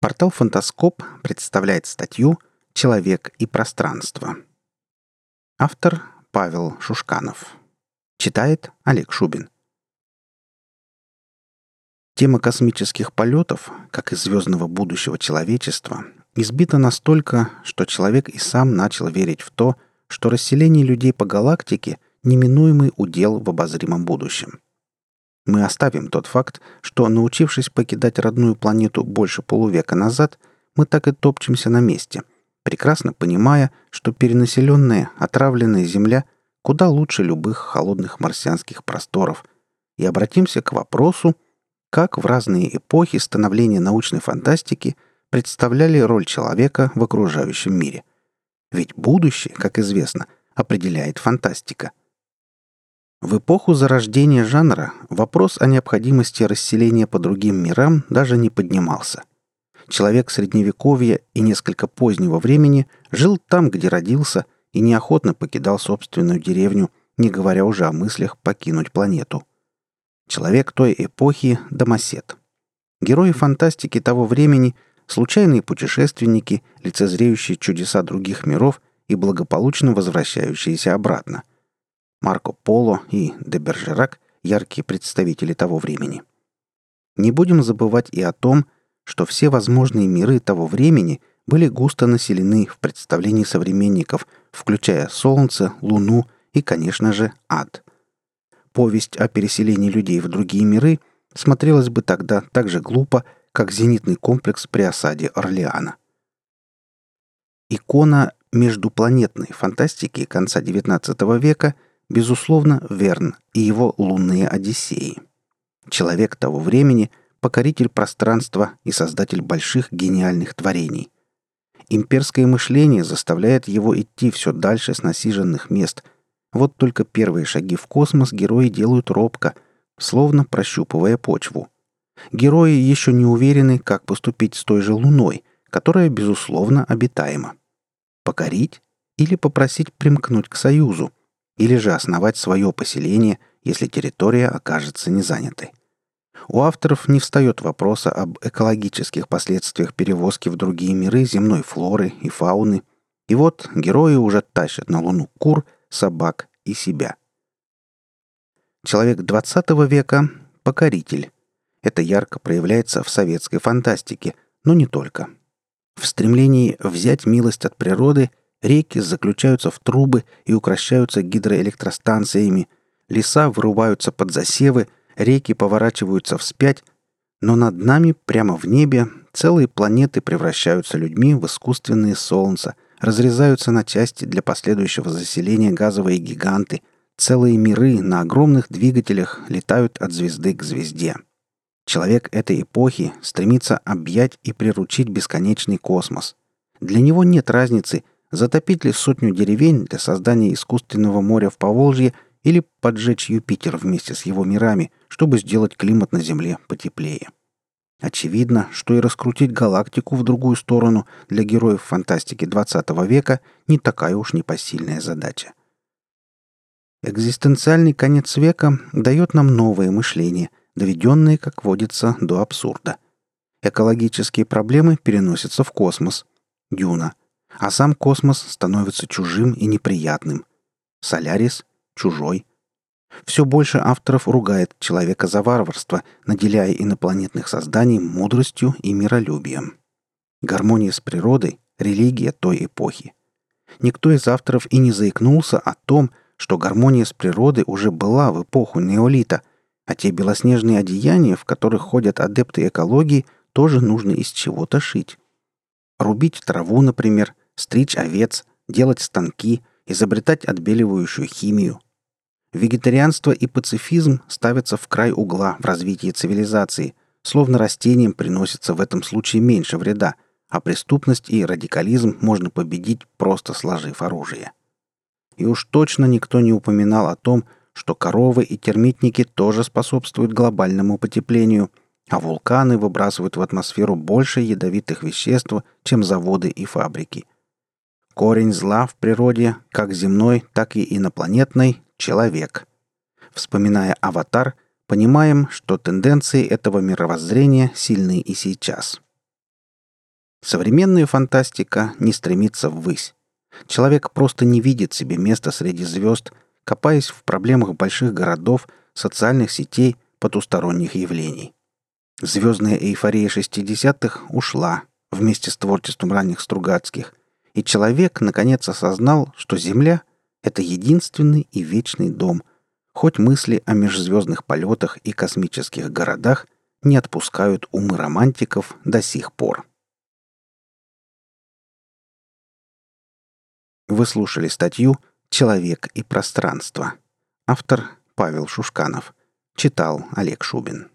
Портал «Фантаскоп» представляет статью «Человек и пространство». Автор Павел Шушканов. Читает Олег Шубин. Тема космических полетов, как и звездного будущего человечества, избита настолько, что человек и сам начал верить в то, что расселение людей по галактике – неминуемый удел в обозримом будущем – мы оставим тот факт, что, научившись покидать родную планету больше полувека назад, мы так и топчемся на месте, прекрасно понимая, что перенаселенная, отравленная Земля куда лучше любых холодных марсианских просторов, и обратимся к вопросу, как в разные эпохи становления научной фантастики представляли роль человека в окружающем мире. Ведь будущее, как известно, определяет фантастика – в эпоху зарождения жанра вопрос о необходимости расселения по другим мирам даже не поднимался. Человек средневековья и несколько позднего времени жил там, где родился, и неохотно покидал собственную деревню, не говоря уже о мыслях покинуть планету. Человек той эпохи – домосед. Герои фантастики того времени – случайные путешественники, лицезреющие чудеса других миров и благополучно возвращающиеся обратно. Марко Поло и де Бержерак – яркие представители того времени. Не будем забывать и о том, что все возможные миры того времени были густо населены в представлении современников, включая Солнце, Луну и, конечно же, ад. Повесть о переселении людей в другие миры смотрелась бы тогда так же глупо, как зенитный комплекс при осаде Орлеана. Икона междупланетной фантастики конца XIX века – Безусловно, Верн и его лунные Одиссеи. Человек того времени – покоритель пространства и создатель больших гениальных творений. Имперское мышление заставляет его идти все дальше с насиженных мест. Вот только первые шаги в космос герои делают робко, словно прощупывая почву. Герои еще не уверены, как поступить с той же Луной, которая, безусловно, обитаема. Покорить или попросить примкнуть к Союзу – или же основать свое поселение, если территория окажется незанятой. У авторов не встает вопроса об экологических последствиях перевозки в другие миры земной флоры и фауны. И вот герои уже тащат на Луну кур, собак и себя. Человек 20 века – покоритель. Это ярко проявляется в советской фантастике, но не только. В стремлении взять милость от природы Реки заключаются в трубы и укращаются гидроэлектростанциями, леса вырубаются под засевы, реки поворачиваются вспять, но над нами, прямо в небе, целые планеты превращаются людьми в искусственные солнца, разрезаются на части для последующего заселения газовые гиганты, целые миры на огромных двигателях летают от звезды к звезде. Человек этой эпохи стремится объять и приручить бесконечный космос. Для него нет разницы, Затопить ли сотню деревень для создания искусственного моря в Поволжье или поджечь Юпитер вместе с его мирами, чтобы сделать климат на Земле потеплее. Очевидно, что и раскрутить галактику в другую сторону для героев фантастики 20 века не такая уж непосильная задача. Экзистенциальный конец века дает нам новое мышление, доведенное, как водится, до абсурда. Экологические проблемы переносятся в космос. Дюна а сам космос становится чужим и неприятным. Солярис — чужой. Все больше авторов ругает человека за варварство, наделяя инопланетных созданий мудростью и миролюбием. Гармония с природой — религия той эпохи. Никто из авторов и не заикнулся о том, что гармония с природой уже была в эпоху неолита, а те белоснежные одеяния, в которых ходят адепты экологии, тоже нужно из чего-то шить. Рубить траву, например, стричь овец, делать станки, изобретать отбеливающую химию. Вегетарианство и пацифизм ставятся в край угла в развитии цивилизации, словно растениям приносится в этом случае меньше вреда, а преступность и радикализм можно победить, просто сложив оружие. И уж точно никто не упоминал о том, что коровы и термитники тоже способствуют глобальному потеплению, а вулканы выбрасывают в атмосферу больше ядовитых веществ, чем заводы и фабрики. Корень зла в природе, как земной, так и инопланетной – человек. Вспоминая «Аватар», понимаем, что тенденции этого мировоззрения сильны и сейчас – Современная фантастика не стремится ввысь. Человек просто не видит себе места среди звезд, копаясь в проблемах больших городов, социальных сетей, потусторонних явлений. Звездная эйфория 60-х ушла вместе с творчеством ранних Стругацких, и человек наконец осознал, что Земля — это единственный и вечный дом, хоть мысли о межзвездных полетах и космических городах не отпускают умы романтиков до сих пор. Вы слушали статью «Человек и пространство». Автор Павел Шушканов. Читал Олег Шубин.